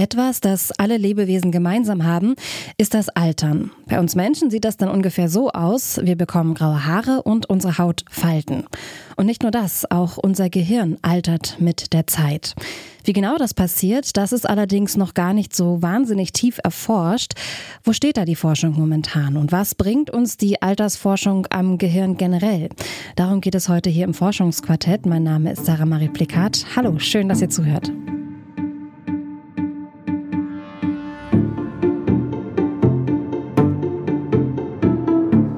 Etwas, das alle Lebewesen gemeinsam haben, ist das Altern. Bei uns Menschen sieht das dann ungefähr so aus, wir bekommen graue Haare und unsere Haut Falten. Und nicht nur das, auch unser Gehirn altert mit der Zeit. Wie genau das passiert, das ist allerdings noch gar nicht so wahnsinnig tief erforscht. Wo steht da die Forschung momentan und was bringt uns die Altersforschung am Gehirn generell? Darum geht es heute hier im Forschungsquartett. Mein Name ist Sarah Marie Plikat. Hallo, schön, dass ihr zuhört.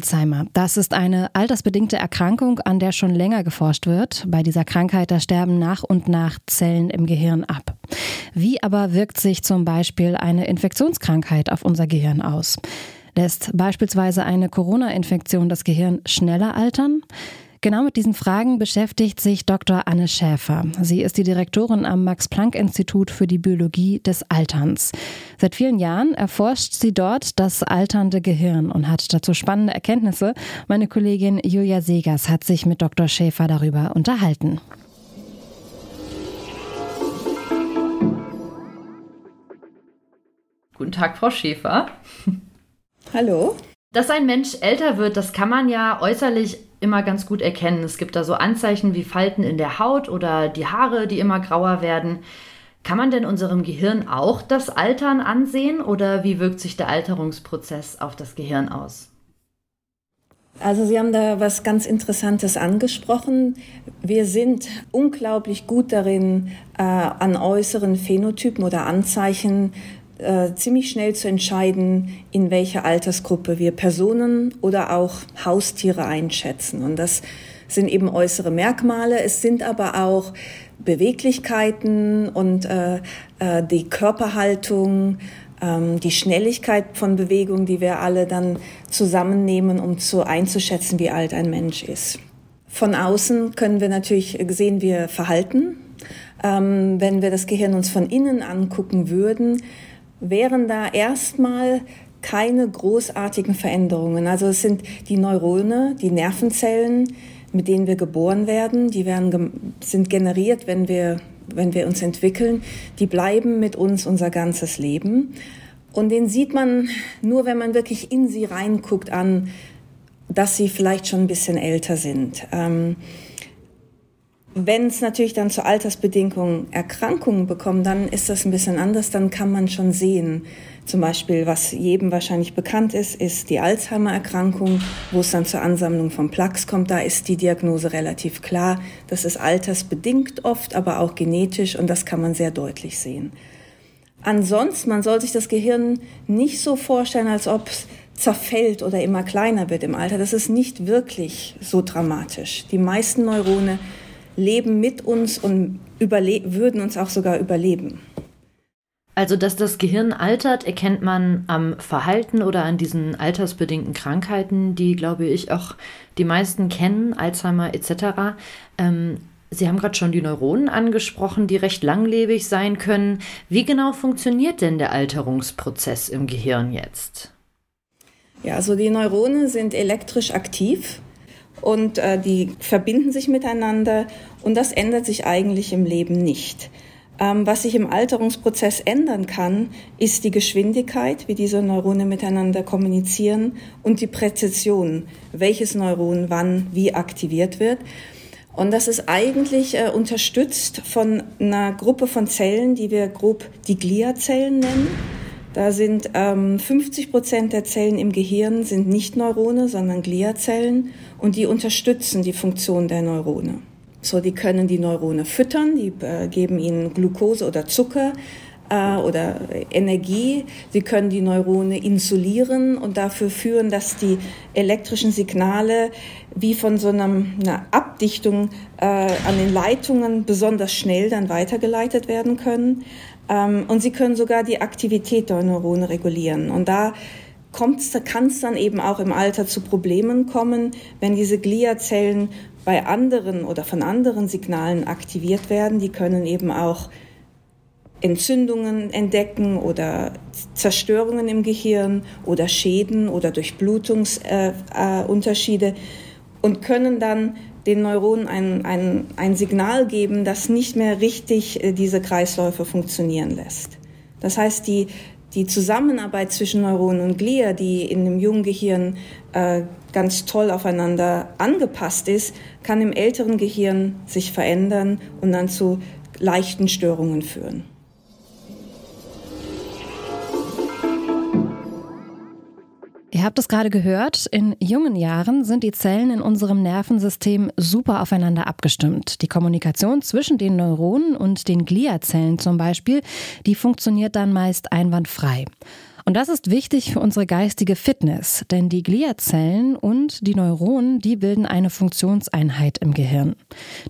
Alzheimer. Das ist eine altersbedingte Erkrankung, an der schon länger geforscht wird. Bei dieser Krankheit, da sterben nach und nach Zellen im Gehirn ab. Wie aber wirkt sich zum Beispiel eine Infektionskrankheit auf unser Gehirn aus? Lässt beispielsweise eine Corona-Infektion das Gehirn schneller altern? Genau mit diesen Fragen beschäftigt sich Dr. Anne Schäfer. Sie ist die Direktorin am Max-Planck-Institut für die Biologie des Alterns. Seit vielen Jahren erforscht sie dort das alternde Gehirn und hat dazu spannende Erkenntnisse. Meine Kollegin Julia Segers hat sich mit Dr. Schäfer darüber unterhalten. Guten Tag, Frau Schäfer. Hallo. Dass ein Mensch älter wird, das kann man ja äußerlich immer ganz gut erkennen. Es gibt da so Anzeichen wie Falten in der Haut oder die Haare, die immer grauer werden. Kann man denn unserem Gehirn auch das Altern ansehen oder wie wirkt sich der Alterungsprozess auf das Gehirn aus? Also Sie haben da was ganz Interessantes angesprochen. Wir sind unglaublich gut darin, äh, an äußeren Phänotypen oder Anzeichen äh, ziemlich schnell zu entscheiden, in welcher Altersgruppe wir Personen oder auch Haustiere einschätzen. Und das sind eben äußere Merkmale. Es sind aber auch Beweglichkeiten und äh, äh, die Körperhaltung, ähm, die Schnelligkeit von Bewegung, die wir alle dann zusammennehmen, um zu einzuschätzen, wie alt ein Mensch ist. Von außen können wir natürlich sehen wir Verhalten. Ähm, wenn wir das Gehirn uns von innen angucken würden, wären da erstmal keine großartigen Veränderungen. Also es sind die Neurone, die Nervenzellen, mit denen wir geboren werden, die werden, sind generiert, wenn wir, wenn wir uns entwickeln. Die bleiben mit uns unser ganzes Leben. Und den sieht man nur, wenn man wirklich in sie reinguckt an, dass sie vielleicht schon ein bisschen älter sind. Ähm, wenn es natürlich dann zu Altersbedingungen Erkrankungen bekommt, dann ist das ein bisschen anders. Dann kann man schon sehen, zum Beispiel, was jedem wahrscheinlich bekannt ist, ist die Alzheimer-Erkrankung, wo es dann zur Ansammlung von Plaques kommt. Da ist die Diagnose relativ klar. Das ist altersbedingt oft, aber auch genetisch und das kann man sehr deutlich sehen. Ansonsten, man soll sich das Gehirn nicht so vorstellen, als ob es zerfällt oder immer kleiner wird im Alter. Das ist nicht wirklich so dramatisch. Die meisten Neurone leben mit uns und würden uns auch sogar überleben. Also, dass das Gehirn altert, erkennt man am Verhalten oder an diesen altersbedingten Krankheiten, die, glaube ich, auch die meisten kennen, Alzheimer etc. Ähm, Sie haben gerade schon die Neuronen angesprochen, die recht langlebig sein können. Wie genau funktioniert denn der Alterungsprozess im Gehirn jetzt? Ja, also die Neurone sind elektrisch aktiv und äh, die verbinden sich miteinander und das ändert sich eigentlich im Leben nicht. Ähm, was sich im Alterungsprozess ändern kann, ist die Geschwindigkeit, wie diese Neurone miteinander kommunizieren und die Präzision, welches Neuron wann wie aktiviert wird. Und das ist eigentlich äh, unterstützt von einer Gruppe von Zellen, die wir grob die Gliazellen nennen. Da sind ähm, 50 Prozent der Zellen im Gehirn sind nicht Neurone, sondern Gliazellen und die unterstützen die Funktion der Neurone. So, die können die Neurone füttern, die äh, geben ihnen Glucose oder Zucker äh, oder Energie. Sie können die Neurone insulieren und dafür führen, dass die elektrischen Signale wie von so einem, einer Abdichtung äh, an den Leitungen besonders schnell dann weitergeleitet werden können. Ähm, und sie können sogar die Aktivität der Neurone regulieren. Und da kann es dann eben auch im Alter zu Problemen kommen, wenn diese Gliazellen bei anderen oder von anderen Signalen aktiviert werden. Die können eben auch Entzündungen entdecken oder Zerstörungen im Gehirn oder Schäden oder Durchblutungsunterschiede äh, äh, und können dann den Neuronen ein, ein, ein Signal geben, das nicht mehr richtig äh, diese Kreisläufe funktionieren lässt. Das heißt, die, die Zusammenarbeit zwischen Neuronen und Glia, die in dem jungen Gehirn äh, ganz toll aufeinander angepasst ist, kann im älteren Gehirn sich verändern und dann zu leichten Störungen führen. Ihr habt es gerade gehört, in jungen Jahren sind die Zellen in unserem Nervensystem super aufeinander abgestimmt. Die Kommunikation zwischen den Neuronen und den Gliazellen zum Beispiel, die funktioniert dann meist einwandfrei. Und das ist wichtig für unsere geistige Fitness, denn die Gliazellen und die Neuronen, die bilden eine Funktionseinheit im Gehirn.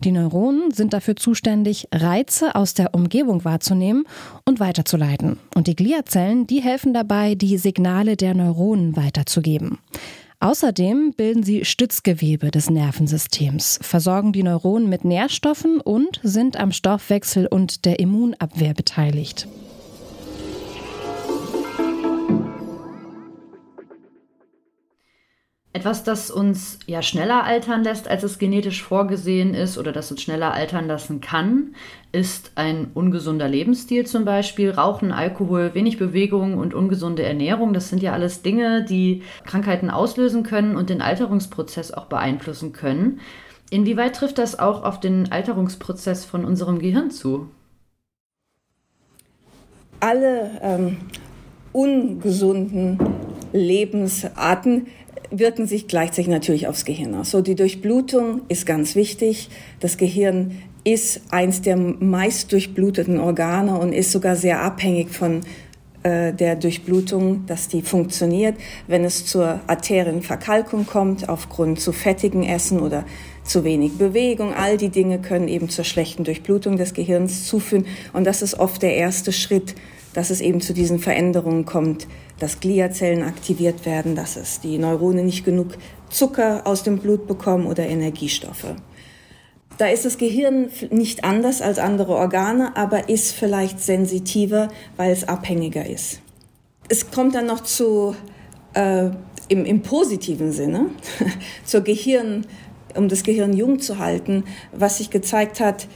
Die Neuronen sind dafür zuständig, Reize aus der Umgebung wahrzunehmen und weiterzuleiten. Und die Gliazellen, die helfen dabei, die Signale der Neuronen weiterzugeben. Außerdem bilden sie Stützgewebe des Nervensystems, versorgen die Neuronen mit Nährstoffen und sind am Stoffwechsel und der Immunabwehr beteiligt. Etwas, das uns ja schneller altern lässt, als es genetisch vorgesehen ist oder das uns schneller altern lassen kann, ist ein ungesunder Lebensstil zum Beispiel. Rauchen, Alkohol, wenig Bewegung und ungesunde Ernährung. Das sind ja alles Dinge, die Krankheiten auslösen können und den Alterungsprozess auch beeinflussen können. Inwieweit trifft das auch auf den Alterungsprozess von unserem Gehirn zu? Alle ähm, ungesunden Lebensarten wirken sich gleichzeitig natürlich aufs Gehirn aus. So, die Durchblutung ist ganz wichtig. Das Gehirn ist eins der meist durchbluteten Organe und ist sogar sehr abhängig von äh, der Durchblutung, dass die funktioniert. Wenn es zur Arterienverkalkung kommt, aufgrund zu fettigen Essen oder zu wenig Bewegung, all die Dinge können eben zur schlechten Durchblutung des Gehirns zuführen. Und das ist oft der erste Schritt, dass es eben zu diesen Veränderungen kommt, dass Gliazellen aktiviert werden, dass es die Neurone nicht genug Zucker aus dem Blut bekommen oder Energiestoffe. Da ist das Gehirn nicht anders als andere Organe, aber ist vielleicht sensitiver, weil es abhängiger ist. Es kommt dann noch zu, äh, im, im positiven Sinne, zur Gehirn, um das Gehirn jung zu halten, was sich gezeigt hat,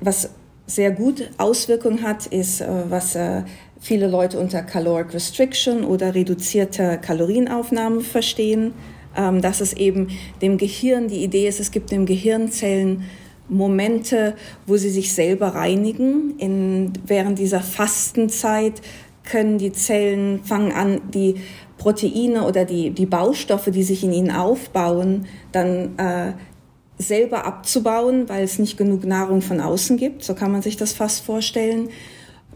was sehr gut Auswirkungen hat, ist, äh, was äh, viele Leute unter Caloric Restriction oder reduzierter Kalorienaufnahme verstehen, ähm, dass es eben dem Gehirn, die Idee ist, es gibt dem Gehirnzellen Momente, wo sie sich selber reinigen. In, während dieser Fastenzeit können die Zellen fangen an, die Proteine oder die, die Baustoffe, die sich in ihnen aufbauen, dann äh, selber abzubauen, weil es nicht genug Nahrung von außen gibt. So kann man sich das fast vorstellen.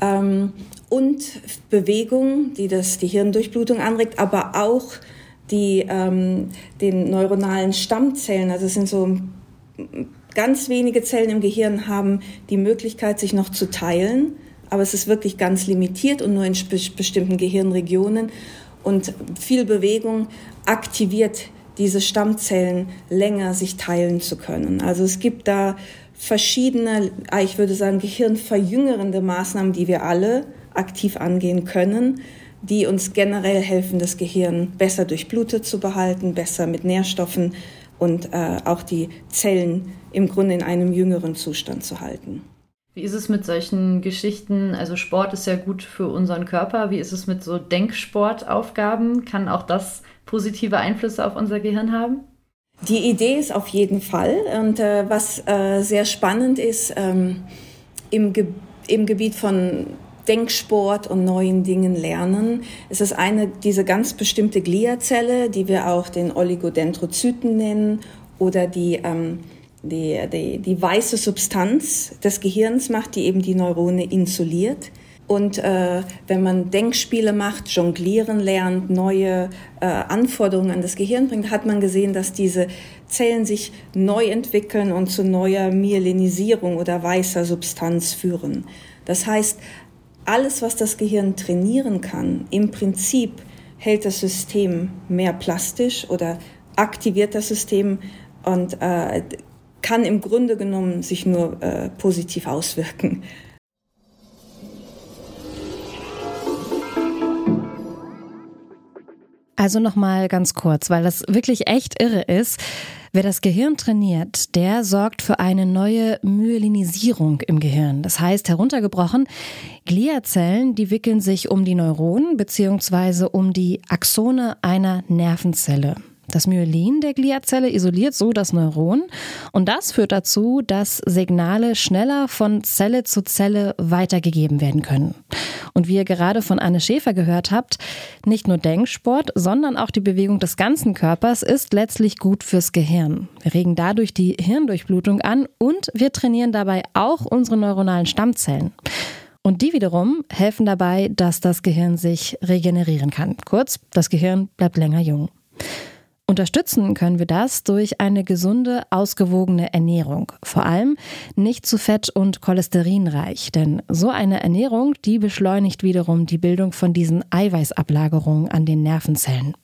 Ähm, und Bewegung, die das, die Hirndurchblutung anregt, aber auch die, ähm, den neuronalen Stammzellen. Also es sind so ganz wenige Zellen im Gehirn haben die Möglichkeit, sich noch zu teilen. Aber es ist wirklich ganz limitiert und nur in bestimmten Gehirnregionen. Und viel Bewegung aktiviert diese Stammzellen länger sich teilen zu können. Also es gibt da verschiedene, ich würde sagen, gehirnverjüngernde Maßnahmen, die wir alle aktiv angehen können, die uns generell helfen, das Gehirn besser durchblutet zu behalten, besser mit Nährstoffen und äh, auch die Zellen im Grunde in einem jüngeren Zustand zu halten. Wie ist es mit solchen Geschichten? Also Sport ist ja gut für unseren Körper. Wie ist es mit so Denksportaufgaben? Kann auch das positive Einflüsse auf unser Gehirn haben? Die Idee ist auf jeden Fall. Und äh, was äh, sehr spannend ist, ähm, im, Ge im Gebiet von Denksport und neuen Dingen lernen. Es ist eine, diese ganz bestimmte Gliazelle, die wir auch den Oligodendrozyten nennen oder die, ähm, die, die, die weiße Substanz des Gehirns macht, die eben die Neurone insuliert. Und äh, wenn man Denkspiele macht, jonglieren lernt, neue äh, Anforderungen an das Gehirn bringt, hat man gesehen, dass diese Zellen sich neu entwickeln und zu neuer Myelinisierung oder weißer Substanz führen. Das heißt, alles, was das Gehirn trainieren kann, im Prinzip hält das System mehr plastisch oder aktiviert das System und äh, kann im Grunde genommen sich nur äh, positiv auswirken. Also nochmal ganz kurz, weil das wirklich echt irre ist. Wer das Gehirn trainiert, der sorgt für eine neue Myelinisierung im Gehirn. Das heißt, heruntergebrochen, Gliazellen, die wickeln sich um die Neuronen bzw. um die Axone einer Nervenzelle. Das Myelin der Gliazelle isoliert so das Neuron und das führt dazu, dass Signale schneller von Zelle zu Zelle weitergegeben werden können. Und wie ihr gerade von Anne Schäfer gehört habt, nicht nur Denksport, sondern auch die Bewegung des ganzen Körpers ist letztlich gut fürs Gehirn. Wir regen dadurch die Hirndurchblutung an und wir trainieren dabei auch unsere neuronalen Stammzellen. Und die wiederum helfen dabei, dass das Gehirn sich regenerieren kann. Kurz, das Gehirn bleibt länger jung. Unterstützen können wir das durch eine gesunde, ausgewogene Ernährung. Vor allem nicht zu fett- und cholesterinreich, denn so eine Ernährung, die beschleunigt wiederum die Bildung von diesen Eiweißablagerungen an den Nervenzellen.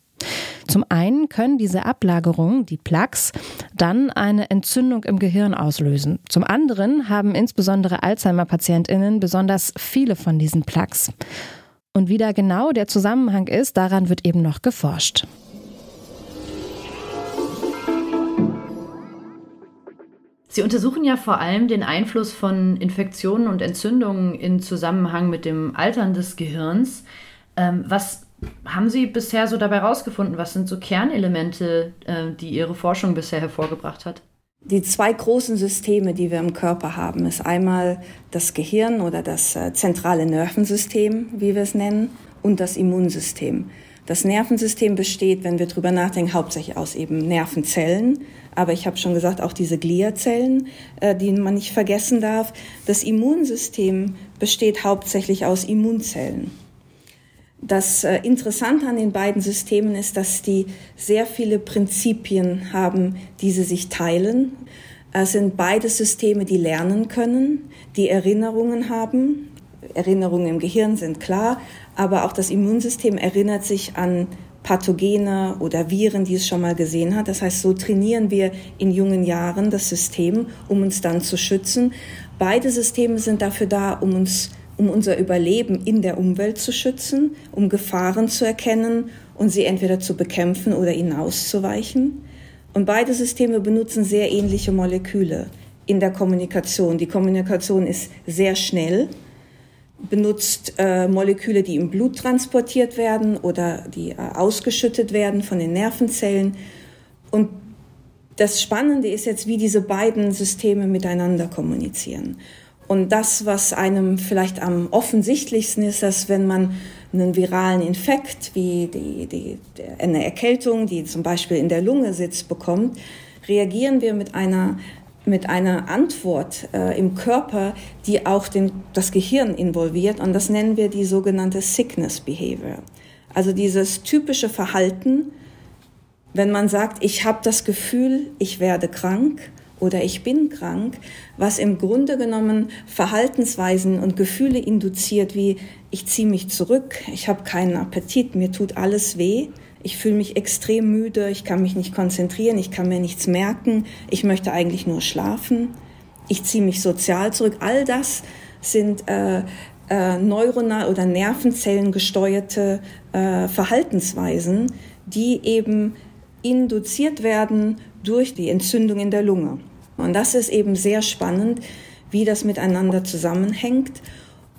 Zum einen können diese Ablagerungen, die Plaques, dann eine Entzündung im Gehirn auslösen. Zum anderen haben insbesondere Alzheimer-PatientInnen besonders viele von diesen Plaques. Und wie da genau der Zusammenhang ist, daran wird eben noch geforscht. Sie untersuchen ja vor allem den Einfluss von Infektionen und Entzündungen in Zusammenhang mit dem Altern des Gehirns. Ähm, was haben Sie bisher so dabei herausgefunden? Was sind so Kernelemente, äh, die Ihre Forschung bisher hervorgebracht hat? Die zwei großen Systeme, die wir im Körper haben, ist einmal das Gehirn oder das äh, zentrale Nervensystem, wie wir es nennen, und das Immunsystem. Das Nervensystem besteht, wenn wir drüber nachdenken, hauptsächlich aus eben Nervenzellen. Aber ich habe schon gesagt, auch diese Gliazellen, äh, die man nicht vergessen darf. Das Immunsystem besteht hauptsächlich aus Immunzellen. Das äh, Interessante an den beiden Systemen ist, dass die sehr viele Prinzipien haben, die sie sich teilen. Es sind beide Systeme, die lernen können, die Erinnerungen haben. Erinnerungen im Gehirn sind klar, aber auch das Immunsystem erinnert sich an Pathogene oder Viren, die es schon mal gesehen hat. Das heißt, so trainieren wir in jungen Jahren das System, um uns dann zu schützen. Beide Systeme sind dafür da, um uns um unser Überleben in der Umwelt zu schützen, um Gefahren zu erkennen und sie entweder zu bekämpfen oder ihnen auszuweichen. Und beide Systeme benutzen sehr ähnliche Moleküle in der Kommunikation. Die Kommunikation ist sehr schnell benutzt äh, Moleküle, die im Blut transportiert werden oder die äh, ausgeschüttet werden von den Nervenzellen. Und das Spannende ist jetzt, wie diese beiden Systeme miteinander kommunizieren. Und das, was einem vielleicht am offensichtlichsten ist, dass wenn man einen viralen Infekt wie die, die, eine Erkältung, die zum Beispiel in der Lunge sitzt, bekommt, reagieren wir mit einer mit einer Antwort äh, im Körper, die auch den, das Gehirn involviert. Und das nennen wir die sogenannte Sickness Behavior. Also dieses typische Verhalten, wenn man sagt, ich habe das Gefühl, ich werde krank oder ich bin krank, was im Grunde genommen Verhaltensweisen und Gefühle induziert, wie ich ziehe mich zurück, ich habe keinen Appetit, mir tut alles weh ich fühle mich extrem müde, ich kann mich nicht konzentrieren, ich kann mir nichts merken, ich möchte eigentlich nur schlafen, ich ziehe mich sozial zurück. All das sind äh, äh, neuronal oder Nervenzellen gesteuerte äh, Verhaltensweisen, die eben induziert werden durch die Entzündung in der Lunge. Und das ist eben sehr spannend, wie das miteinander zusammenhängt.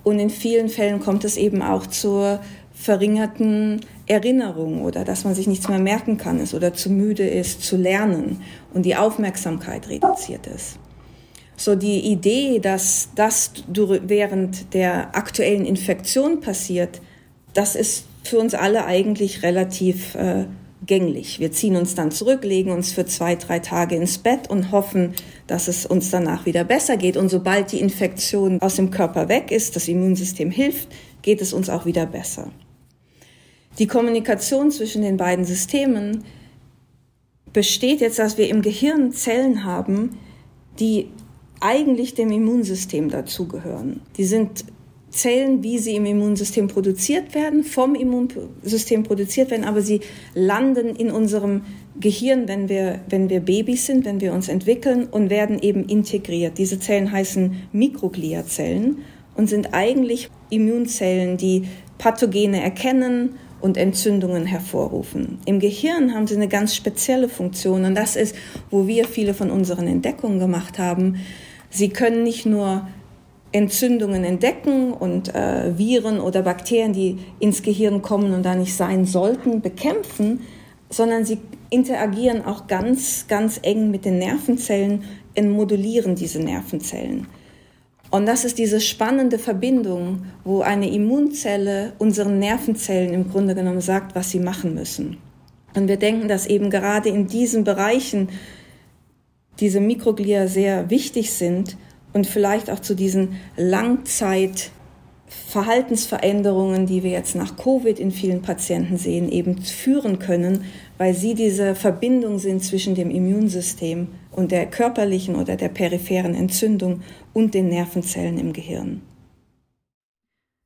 Und in vielen Fällen kommt es eben auch zur verringerten Erinnerung oder dass man sich nichts mehr merken kann ist oder zu müde ist zu lernen und die Aufmerksamkeit reduziert ist. So die Idee, dass das während der aktuellen Infektion passiert, das ist für uns alle eigentlich relativ äh, gänglich. Wir ziehen uns dann zurück, legen uns für zwei, drei Tage ins Bett und hoffen, dass es uns danach wieder besser geht. Und sobald die Infektion aus dem Körper weg ist, das Immunsystem hilft, geht es uns auch wieder besser. Die Kommunikation zwischen den beiden Systemen besteht jetzt, dass wir im Gehirn Zellen haben, die eigentlich dem Immunsystem dazugehören. Die sind Zellen, wie sie im Immunsystem produziert werden, vom Immunsystem produziert werden, aber sie landen in unserem Gehirn, wenn wir, wenn wir Babys sind, wenn wir uns entwickeln und werden eben integriert. Diese Zellen heißen Mikrogliazellen und sind eigentlich Immunzellen, die Pathogene erkennen und Entzündungen hervorrufen. Im Gehirn haben sie eine ganz spezielle Funktion und das ist, wo wir viele von unseren Entdeckungen gemacht haben. Sie können nicht nur Entzündungen entdecken und äh, Viren oder Bakterien, die ins Gehirn kommen und da nicht sein sollten, bekämpfen, sondern sie interagieren auch ganz, ganz eng mit den Nervenzellen und modulieren diese Nervenzellen. Und das ist diese spannende Verbindung, wo eine Immunzelle unseren Nervenzellen im Grunde genommen sagt, was sie machen müssen. Und wir denken, dass eben gerade in diesen Bereichen diese Mikroglia sehr wichtig sind, und vielleicht auch zu diesen Langzeitverhaltensveränderungen, die wir jetzt nach Covid in vielen Patienten sehen, eben führen können, weil sie diese Verbindung sind zwischen dem Immunsystem und der körperlichen oder der peripheren Entzündung und den Nervenzellen im Gehirn.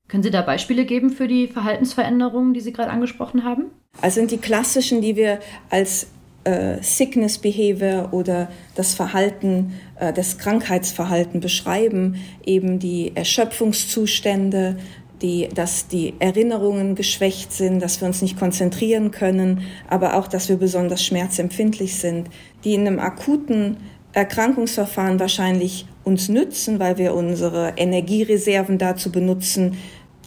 Können Sie da Beispiele geben für die Verhaltensveränderungen, die Sie gerade angesprochen haben? Also sind die klassischen, die wir als äh, Sickness Behavior oder das Verhalten, äh, das Krankheitsverhalten beschreiben, eben die Erschöpfungszustände, die, dass die Erinnerungen geschwächt sind, dass wir uns nicht konzentrieren können, aber auch, dass wir besonders schmerzempfindlich sind, die in einem akuten Erkrankungsverfahren wahrscheinlich uns nützen, weil wir unsere Energiereserven dazu benutzen,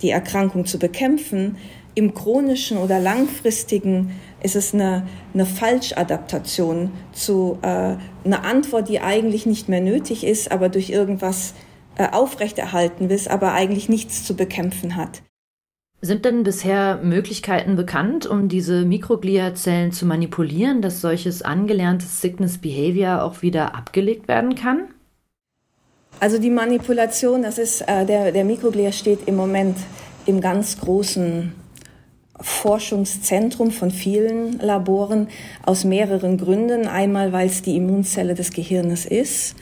die Erkrankung zu bekämpfen. Im chronischen oder langfristigen ist es eine, eine Falschadaptation zu äh, einer Antwort, die eigentlich nicht mehr nötig ist, aber durch irgendwas aufrechterhalten wird, aber eigentlich nichts zu bekämpfen hat. Sind denn bisher Möglichkeiten bekannt, um diese Mikrogliazellen zu manipulieren, dass solches angelerntes Sickness Behavior auch wieder abgelegt werden kann? Also die Manipulation, das ist äh, der, der Mikroglia steht im Moment im ganz großen Forschungszentrum von vielen Laboren aus mehreren Gründen. Einmal, weil es die Immunzelle des Gehirnes ist.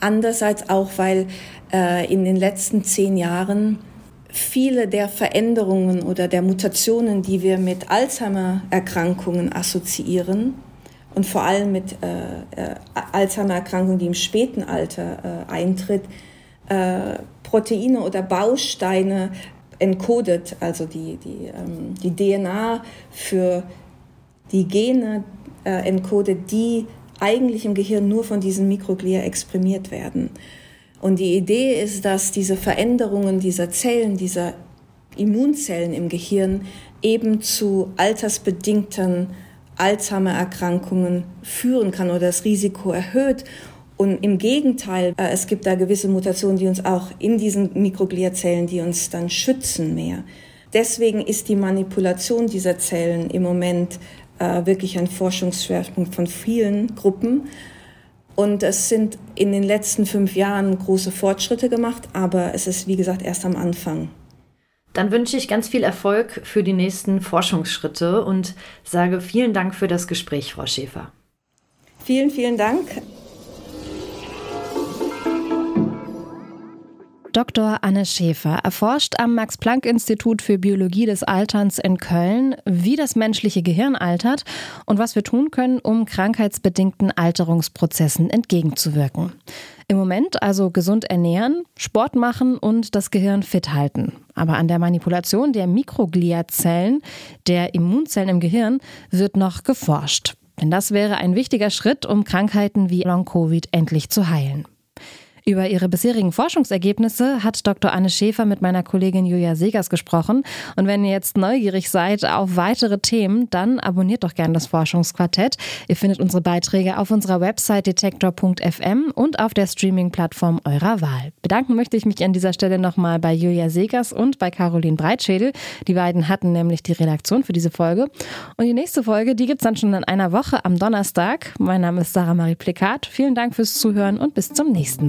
Andererseits auch, weil äh, in den letzten zehn Jahren viele der Veränderungen oder der Mutationen, die wir mit Alzheimer-Erkrankungen assoziieren und vor allem mit äh, äh, Alzheimer-Erkrankungen, die im späten Alter äh, eintritt, äh, Proteine oder Bausteine encodet, also die, die, ähm, die DNA für die Gene äh, encodet, die eigentlich im Gehirn nur von diesen Mikroglia exprimiert werden. Und die Idee ist, dass diese Veränderungen dieser Zellen, dieser Immunzellen im Gehirn eben zu altersbedingten Alzheimer-Erkrankungen führen kann oder das Risiko erhöht und im Gegenteil, äh, es gibt da gewisse Mutationen, die uns auch in diesen Mikrogliazellen, die uns dann schützen mehr. Deswegen ist die Manipulation dieser Zellen im Moment äh, wirklich ein Forschungsschwerpunkt von vielen Gruppen. Und es sind in den letzten fünf Jahren große Fortschritte gemacht, aber es ist, wie gesagt, erst am Anfang. Dann wünsche ich ganz viel Erfolg für die nächsten Forschungsschritte und sage vielen Dank für das Gespräch, Frau Schäfer. Vielen, vielen Dank. Dr. Anne Schäfer erforscht am Max-Planck-Institut für Biologie des Alterns in Köln, wie das menschliche Gehirn altert und was wir tun können, um krankheitsbedingten Alterungsprozessen entgegenzuwirken. Im Moment also gesund ernähren, Sport machen und das Gehirn fit halten. Aber an der Manipulation der Mikrogliazellen, der Immunzellen im Gehirn, wird noch geforscht. Denn das wäre ein wichtiger Schritt, um Krankheiten wie Long-Covid endlich zu heilen. Über ihre bisherigen Forschungsergebnisse hat Dr. Anne Schäfer mit meiner Kollegin Julia Segers gesprochen. Und wenn ihr jetzt neugierig seid auf weitere Themen, dann abonniert doch gerne das Forschungsquartett. Ihr findet unsere Beiträge auf unserer Website detektor.fm und auf der Streaming-Plattform eurer Wahl. Bedanken möchte ich mich an dieser Stelle nochmal bei Julia Segers und bei Caroline Breitschädel. Die beiden hatten nämlich die Redaktion für diese Folge. Und die nächste Folge, die gibt es dann schon in einer Woche am Donnerstag. Mein Name ist Sarah Marie Plikat. Vielen Dank fürs Zuhören und bis zum nächsten